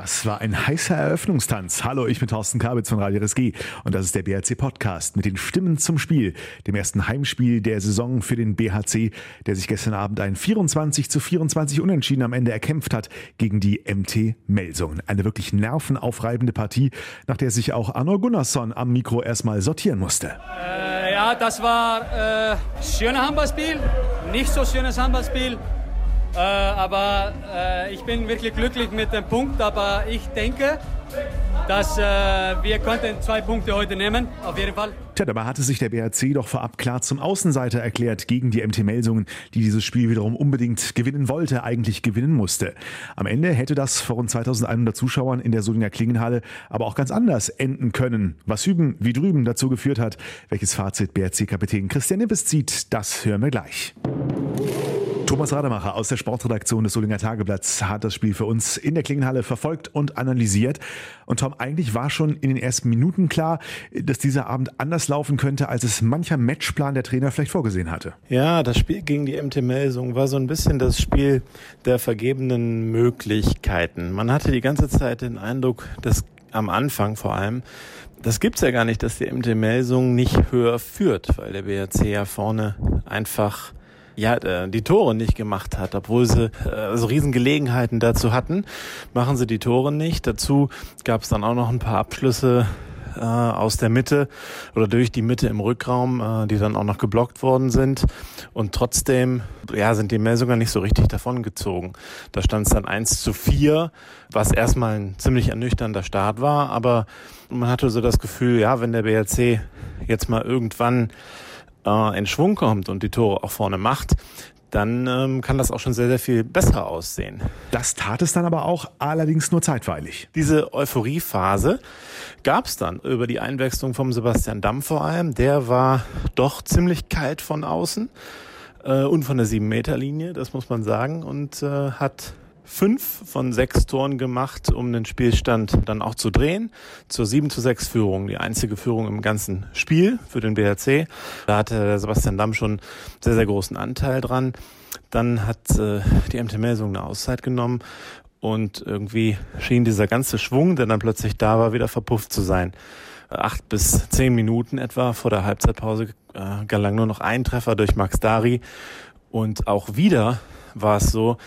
Das war ein heißer Eröffnungstanz. Hallo, ich bin Thorsten Kabitz von Radio RSG und das ist der BHC Podcast mit den Stimmen zum Spiel, dem ersten Heimspiel der Saison für den BHC, der sich gestern Abend ein 24 zu 24 Unentschieden am Ende erkämpft hat gegen die MT Melsungen. Eine wirklich nervenaufreibende Partie, nach der sich auch Arno Gunnarsson am Mikro erstmal sortieren musste. Äh, ja, das war äh, schönes Handballspiel, nicht so schönes Handballspiel. Äh, aber äh, ich bin wirklich glücklich mit dem Punkt. Aber ich denke, dass äh, wir konnten zwei Punkte heute nehmen, auf jeden Fall. Tja, dabei hatte sich der BRC doch vorab klar zum Außenseiter erklärt gegen die MT Melsungen, die dieses Spiel wiederum unbedingt gewinnen wollte, eigentlich gewinnen musste. Am Ende hätte das vor rund 2100 Zuschauern in der Solinger Klingenhalle aber auch ganz anders enden können. Was hüben wie drüben dazu geführt hat, welches Fazit BRC-Kapitän Christian Nippes zieht, das hören wir gleich. Thomas Rademacher aus der Sportredaktion des Solinger Tageblatts hat das Spiel für uns in der Klingenhalle verfolgt und analysiert. Und Tom, eigentlich war schon in den ersten Minuten klar, dass dieser Abend anders laufen könnte, als es mancher Matchplan der Trainer vielleicht vorgesehen hatte. Ja, das Spiel gegen die MT Melsung war so ein bisschen das Spiel der vergebenen Möglichkeiten. Man hatte die ganze Zeit den Eindruck, dass am Anfang vor allem, das gibt's ja gar nicht, dass die MT Melsung nicht höher führt, weil der BRC ja vorne einfach ja, äh, die Tore nicht gemacht hat, obwohl sie äh, so Riesengelegenheiten dazu hatten, machen sie die Tore nicht. Dazu gab es dann auch noch ein paar Abschlüsse äh, aus der Mitte oder durch die Mitte im Rückraum, äh, die dann auch noch geblockt worden sind. Und trotzdem, ja, sind die Melsungen nicht so richtig davongezogen. Da stand es dann eins zu vier, was erstmal ein ziemlich ernüchternder Start war, aber man hatte so das Gefühl, ja, wenn der BRC jetzt mal irgendwann äh, in Schwung kommt und die Tore auch vorne macht, dann ähm, kann das auch schon sehr, sehr viel besser aussehen. Das tat es dann aber auch, allerdings nur zeitweilig. Diese Euphoriephase gab es dann über die Einwechslung vom Sebastian Damm vor allem. Der war doch ziemlich kalt von außen äh, und von der 7-Meter-Linie, das muss man sagen, und äh, hat fünf von sechs Toren gemacht, um den Spielstand dann auch zu drehen. Zur 7 zu 6 Führung, die einzige Führung im ganzen Spiel für den BRC. Da hatte Sebastian Damm schon sehr, sehr großen Anteil dran. Dann hat äh, die MT Melsung eine Auszeit genommen und irgendwie schien dieser ganze Schwung, der dann plötzlich da war, wieder verpufft zu sein. Acht bis zehn Minuten etwa vor der Halbzeitpause äh, gelang nur noch ein Treffer durch Max Dari. Und auch wieder war es so,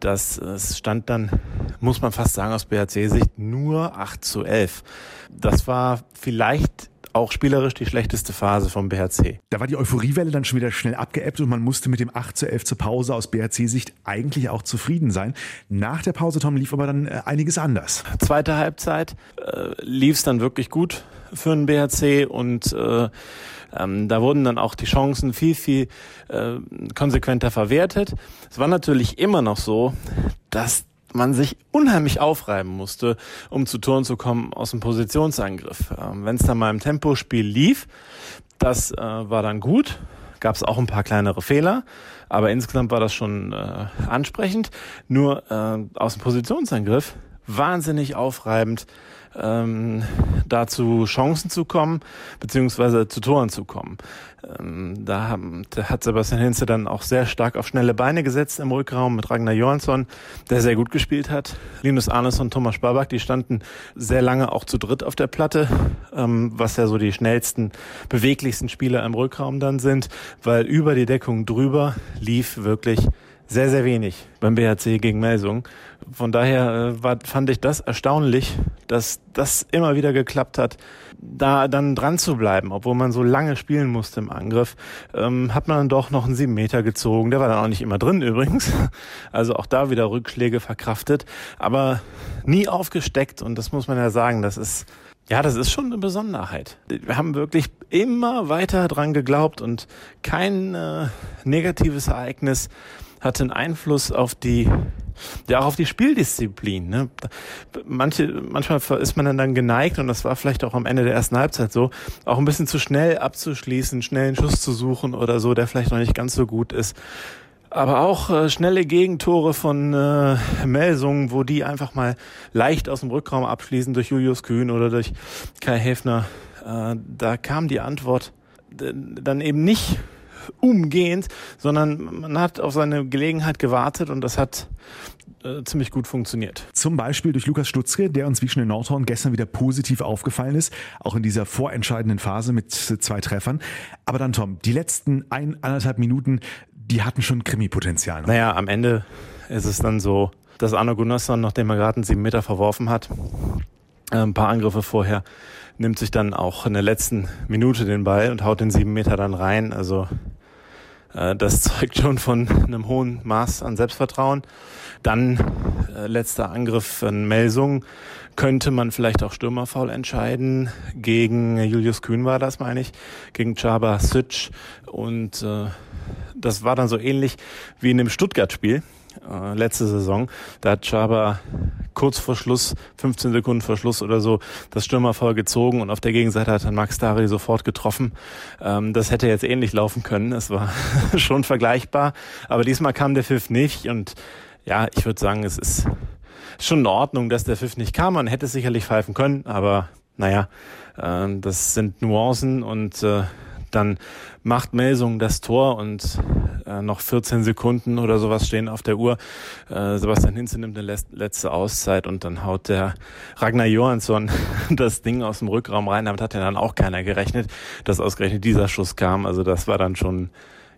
das es stand dann, muss man fast sagen, aus BHC-Sicht nur 8 zu 11. Das war vielleicht auch spielerisch die schlechteste Phase vom BHC. Da war die Euphoriewelle dann schon wieder schnell abgeebbt und man musste mit dem 8 zu 11 zur Pause aus BHC-Sicht eigentlich auch zufrieden sein. Nach der Pause, Tom, lief aber dann äh, einiges anders. Zweite Halbzeit äh, lief es dann wirklich gut für den BHC und äh, ähm, da wurden dann auch die Chancen viel, viel äh, konsequenter verwertet. Es war natürlich immer noch so, dass man sich unheimlich aufreiben musste, um zu Toren zu kommen aus dem Positionsangriff. Ähm, Wenn es dann mal im Tempospiel lief, das äh, war dann gut. Gab es auch ein paar kleinere Fehler, aber insgesamt war das schon äh, ansprechend. Nur äh, aus dem Positionsangriff wahnsinnig aufreibend ähm, dazu Chancen zu kommen, beziehungsweise zu Toren zu kommen. Ähm, da, haben, da hat Sebastian Hinze dann auch sehr stark auf schnelle Beine gesetzt im Rückraum mit Ragnar Johansson, der sehr gut gespielt hat. Linus Arnes und Thomas Sparbach, die standen sehr lange auch zu dritt auf der Platte, ähm, was ja so die schnellsten, beweglichsten Spieler im Rückraum dann sind, weil über die Deckung drüber lief wirklich sehr, sehr wenig beim BHC gegen Melsung. Von daher äh, war, fand ich das erstaunlich, dass das immer wieder geklappt hat, da dann dran zu bleiben, obwohl man so lange spielen musste im Angriff, ähm, hat man dann doch noch einen sieben Meter gezogen. Der war dann auch nicht immer drin übrigens. Also auch da wieder Rückschläge verkraftet, aber nie aufgesteckt und das muss man ja sagen, das ist ja, das ist schon eine Besonderheit. Wir haben wirklich immer weiter dran geglaubt und kein äh, negatives Ereignis hatte einen Einfluss auf die, ja auch auf die Spieldisziplin. Ne? Manche, manchmal ist man dann, geneigt, und das war vielleicht auch am Ende der ersten Halbzeit so, auch ein bisschen zu schnell abzuschließen, schnell einen Schuss zu suchen oder so, der vielleicht noch nicht ganz so gut ist. Aber auch äh, schnelle Gegentore von äh, Melsungen, wo die einfach mal leicht aus dem Rückraum abschließen durch Julius Kühn oder durch Kai Häfner. Äh, da kam die Antwort dann eben nicht umgehend, sondern man hat auf seine Gelegenheit gewartet und das hat äh, ziemlich gut funktioniert. Zum Beispiel durch Lukas Stutzke, der uns wie schon in Nordhorn gestern wieder positiv aufgefallen ist, auch in dieser vorentscheidenden Phase mit zwei Treffern. Aber dann Tom, die letzten ein, anderthalb Minuten, die hatten schon Krimi-Potenzial. Naja, am Ende ist es dann so, dass Arno Gunnarsson, nachdem er gerade einen sieben Meter verworfen hat, äh, ein paar Angriffe vorher, nimmt sich dann auch in der letzten Minute den Ball und haut den sieben Meter dann rein. Also äh, das zeugt schon von einem hohen Maß an Selbstvertrauen. Dann äh, letzter Angriff in Melsung könnte man vielleicht auch Stürmerfaul entscheiden. Gegen Julius Kühn war das, meine ich, gegen Chaba Sütsch. Und äh, das war dann so ähnlich wie in dem Stuttgart-Spiel äh, letzte Saison. Da hat Chaba kurz vor Schluss, 15 Sekunden vor Schluss oder so, das Stürmerfall gezogen und auf der Gegenseite hat dann Max Dari sofort getroffen. Ähm, das hätte jetzt ähnlich laufen können. Es war schon vergleichbar. Aber diesmal kam der Pfiff nicht und ja, ich würde sagen, es ist schon in Ordnung, dass der Pfiff nicht kam. Man hätte sicherlich pfeifen können, aber naja, äh, das sind Nuancen und äh, dann macht Melsung das Tor und äh, noch 14 Sekunden oder sowas stehen auf der Uhr. Äh, Sebastian Hinze nimmt eine letzte Auszeit und dann haut der Ragnar Johansson das Ding aus dem Rückraum rein. Damit hat ja dann auch keiner gerechnet, dass ausgerechnet dieser Schuss kam. Also das war dann schon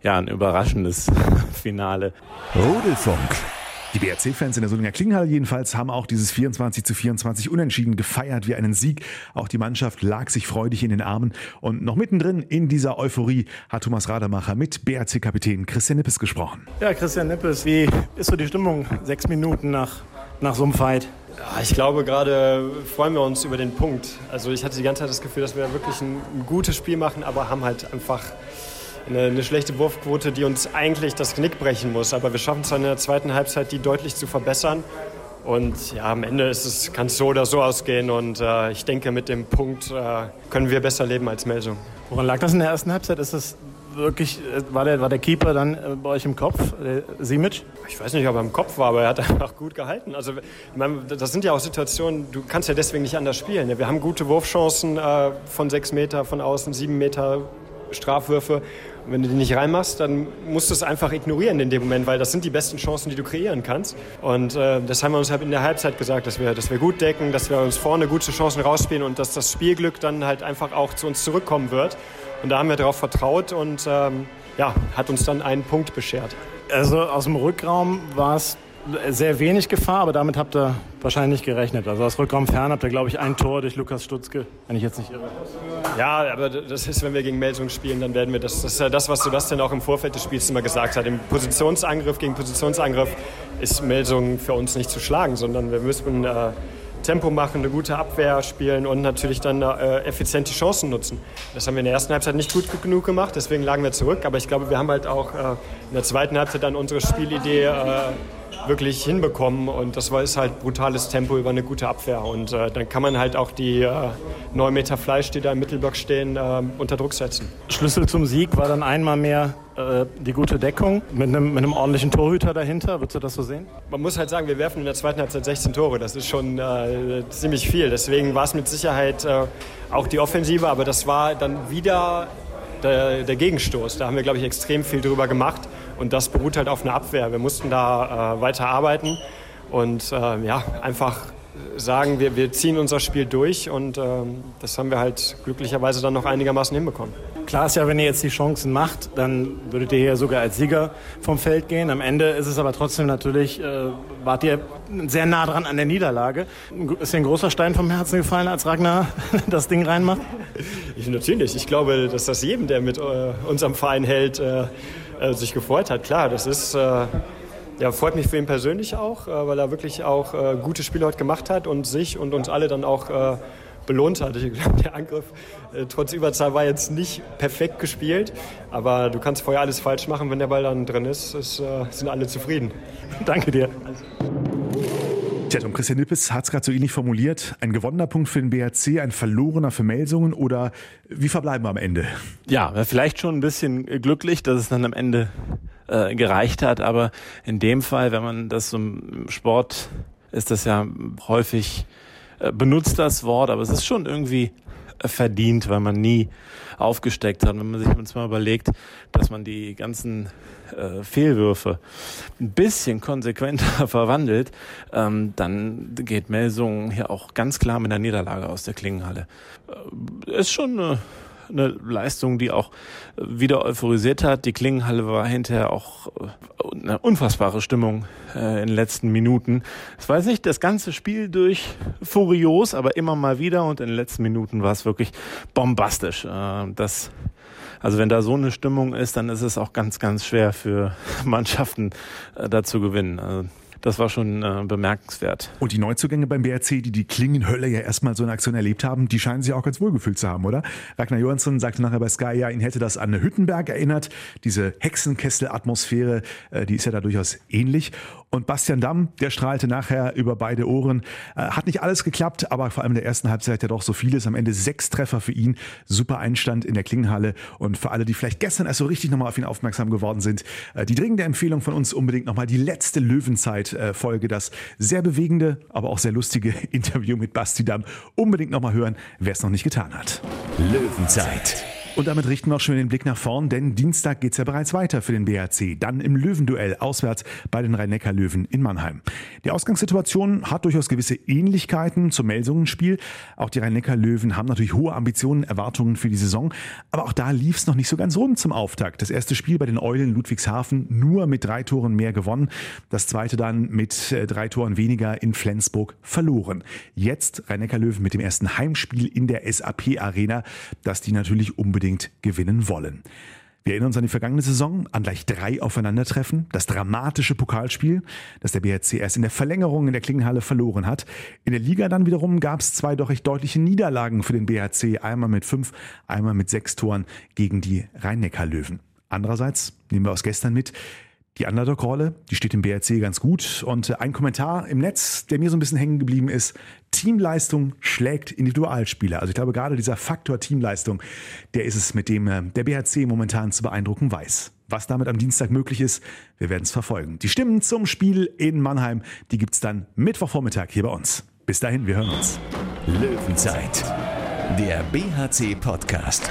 ja ein überraschendes Finale. Rudelfunk. Die BRC-Fans in der Solinger Klingenhalle jedenfalls haben auch dieses 24 zu 24 unentschieden gefeiert wie einen Sieg. Auch die Mannschaft lag sich freudig in den Armen. Und noch mittendrin in dieser Euphorie hat Thomas Rademacher mit BRC-Kapitän Christian Nippes gesprochen. Ja, Christian Nippes, wie ist so die Stimmung sechs Minuten nach, nach so einem Fight? Ja, ich glaube, gerade freuen wir uns über den Punkt. Also ich hatte die ganze Zeit das Gefühl, dass wir wirklich ein, ein gutes Spiel machen, aber haben halt einfach eine, eine, schlechte Wurfquote, die uns eigentlich das Knick brechen muss. Aber wir schaffen es in der zweiten Halbzeit, die deutlich zu verbessern. Und ja, am Ende ist es, kann es so oder so ausgehen. Und äh, ich denke, mit dem Punkt äh, können wir besser leben als Melsung. Woran lag das in der ersten Halbzeit? Ist es wirklich, äh, war der, war der Keeper dann äh, bei euch im Kopf, der Simic? Ich weiß nicht, ob er im Kopf war, aber er hat einfach gut gehalten. Also, meine, das sind ja auch Situationen, du kannst ja deswegen nicht anders spielen. Wir haben gute Wurfchancen äh, von sechs Meter von außen, sieben Meter Strafwürfe. Und wenn du die nicht reinmachst, dann musst du es einfach ignorieren in dem Moment, weil das sind die besten Chancen, die du kreieren kannst. Und äh, das haben wir uns halt in der Halbzeit gesagt, dass wir, dass wir gut decken, dass wir uns vorne gute Chancen rausspielen und dass das Spielglück dann halt einfach auch zu uns zurückkommen wird. Und da haben wir darauf vertraut und ähm, ja, hat uns dann einen Punkt beschert. Also aus dem Rückraum war es sehr wenig Gefahr, aber damit habt ihr wahrscheinlich gerechnet. Also aus Rückraum fern habt ihr, glaube ich, ein Tor durch Lukas Stutzke, wenn ich jetzt nicht irre. Ja, aber das ist, wenn wir gegen Melsung spielen, dann werden wir das. Das ist ja das, was Sebastian auch im Vorfeld des Spiels immer gesagt hat. Im Positionsangriff gegen Positionsangriff ist Melsung für uns nicht zu schlagen, sondern wir müssen äh, Tempo machen, eine gute Abwehr spielen und natürlich dann äh, effizient die Chancen nutzen. Das haben wir in der ersten Halbzeit nicht gut genug gemacht, deswegen lagen wir zurück. Aber ich glaube, wir haben halt auch äh, in der zweiten Halbzeit dann unsere Spielidee äh, wirklich hinbekommen. Und das war ist halt brutales Tempo über eine gute Abwehr. Und äh, dann kann man halt auch die äh, 9 Meter Fleisch, die da im Mittelblock stehen, äh, unter Druck setzen. Schlüssel zum Sieg war dann einmal mehr äh, die gute Deckung mit einem, mit einem ordentlichen Torhüter dahinter. Würdest du das so sehen? Man muss halt sagen, wir werfen in der zweiten Halbzeit 16 Tore. Das ist schon äh, ziemlich viel. Deswegen war es mit Sicherheit äh, auch die Offensive, aber das war dann wieder der, der Gegenstoß. Da haben wir, glaube ich, extrem viel drüber gemacht. Und das beruht halt auf einer Abwehr. Wir mussten da äh, weiter arbeiten und äh, ja, einfach sagen, wir, wir ziehen unser Spiel durch und äh, das haben wir halt glücklicherweise dann noch einigermaßen hinbekommen. Klar ist ja, wenn ihr jetzt die Chancen macht, dann würdet ihr hier sogar als Sieger vom Feld gehen. Am Ende ist es aber trotzdem natürlich, äh, wart ihr sehr nah dran an der Niederlage. Ist dir ein großer Stein vom Herzen gefallen, als Ragnar das Ding reinmacht? Ich, natürlich. Ich glaube, dass das jedem, der mit äh, unserem Verein hält, äh, äh, sich gefreut hat. Klar, das ist, äh, ja, freut mich für ihn persönlich auch, äh, weil er wirklich auch gute Spiele heute gemacht hat und sich und uns alle dann auch belohnt hat. Ich glaube, der Angriff äh, trotz Überzahl war jetzt nicht perfekt gespielt, aber du kannst vorher alles falsch machen, wenn der Ball dann drin ist, ist sind alle zufrieden. Danke dir. Tja, Tom Christian Nippes hat es gerade so ähnlich formuliert. Ein gewonnener Punkt für den BRC, ein verlorener für Melsungen oder wie verbleiben wir am Ende? Ja, vielleicht schon ein bisschen glücklich, dass es dann am Ende äh, gereicht hat, aber in dem Fall, wenn man das so im Sport ist das ja häufig äh, benutzt das Wort, aber es ist schon irgendwie verdient, weil man nie aufgesteckt hat. Wenn man sich jetzt mal überlegt, dass man die ganzen äh, Fehlwürfe ein bisschen konsequenter verwandelt, ähm, dann geht Melsungen hier auch ganz klar mit der Niederlage aus der Klingenhalle. Äh, ist schon eine eine Leistung, die auch wieder euphorisiert hat. Die Klingenhalle war hinterher auch äh, eine unfassbare Stimmung äh, in den letzten Minuten. War jetzt nicht das ganze Spiel durch furios, aber immer mal wieder und in den letzten Minuten war es wirklich bombastisch. Äh, das also wenn da so eine Stimmung ist, dann ist es auch ganz, ganz schwer für Mannschaften da zu gewinnen. Also das war schon äh, bemerkenswert. Und die Neuzugänge beim BRC, die die Klingenhölle ja erstmal so in Aktion erlebt haben, die scheinen sich auch ganz wohl gefühlt zu haben, oder? Ragnar Johansson sagte nachher bei Sky, ja, ihn hätte das an Hüttenberg erinnert. Diese Hexenkessel-Atmosphäre, äh, die ist ja da durchaus ähnlich. Und Bastian Damm, der strahlte nachher über beide Ohren. Äh, hat nicht alles geklappt, aber vor allem in der ersten Halbzeit ja doch so vieles. Am Ende sechs Treffer für ihn. Super Einstand in der Klingenhalle. Und für alle, die vielleicht gestern erst so richtig nochmal auf ihn aufmerksam geworden sind, äh, die dringende Empfehlung von uns unbedingt nochmal die letzte Löwenzeit-Folge. Das sehr bewegende, aber auch sehr lustige Interview mit Basti Damm. Unbedingt nochmal hören, wer es noch nicht getan hat. Löwenzeit und damit richten wir auch schon den Blick nach vorn, denn Dienstag geht es ja bereits weiter für den BHC. Dann im Löwenduell auswärts bei den Rhein-Neckar-Löwen in Mannheim. Die Ausgangssituation hat durchaus gewisse Ähnlichkeiten zum Melsungenspiel. Auch die Rhein-Neckar-Löwen haben natürlich hohe Ambitionen, Erwartungen für die Saison. Aber auch da lief es noch nicht so ganz rund zum Auftakt. Das erste Spiel bei den Eulen Ludwigshafen nur mit drei Toren mehr gewonnen. Das zweite dann mit äh, drei Toren weniger in Flensburg verloren. Jetzt Rhein-Neckar-Löwen mit dem ersten Heimspiel in der SAP-Arena, das die natürlich unbedingt unbedingt gewinnen wollen. Wir erinnern uns an die vergangene Saison, an gleich drei Aufeinandertreffen, das dramatische Pokalspiel, das der BRC erst in der Verlängerung in der Klingenhalle verloren hat. In der Liga dann wiederum gab es zwei doch recht deutliche Niederlagen für den BRC, einmal mit fünf, einmal mit sechs Toren gegen die Rhein-Neckar-Löwen. Andererseits nehmen wir aus gestern mit, die Underdog-Rolle, die steht im BRC ganz gut. Und äh, ein Kommentar im Netz, der mir so ein bisschen hängen geblieben ist, Teamleistung schlägt Individualspieler. Also ich glaube, gerade dieser Faktor Teamleistung, der ist es, mit dem äh, der BRC momentan zu beeindrucken weiß. Was damit am Dienstag möglich ist, wir werden es verfolgen. Die Stimmen zum Spiel in Mannheim, die gibt es dann Mittwochvormittag hier bei uns. Bis dahin, wir hören uns. Löwenzeit, der BHC-Podcast.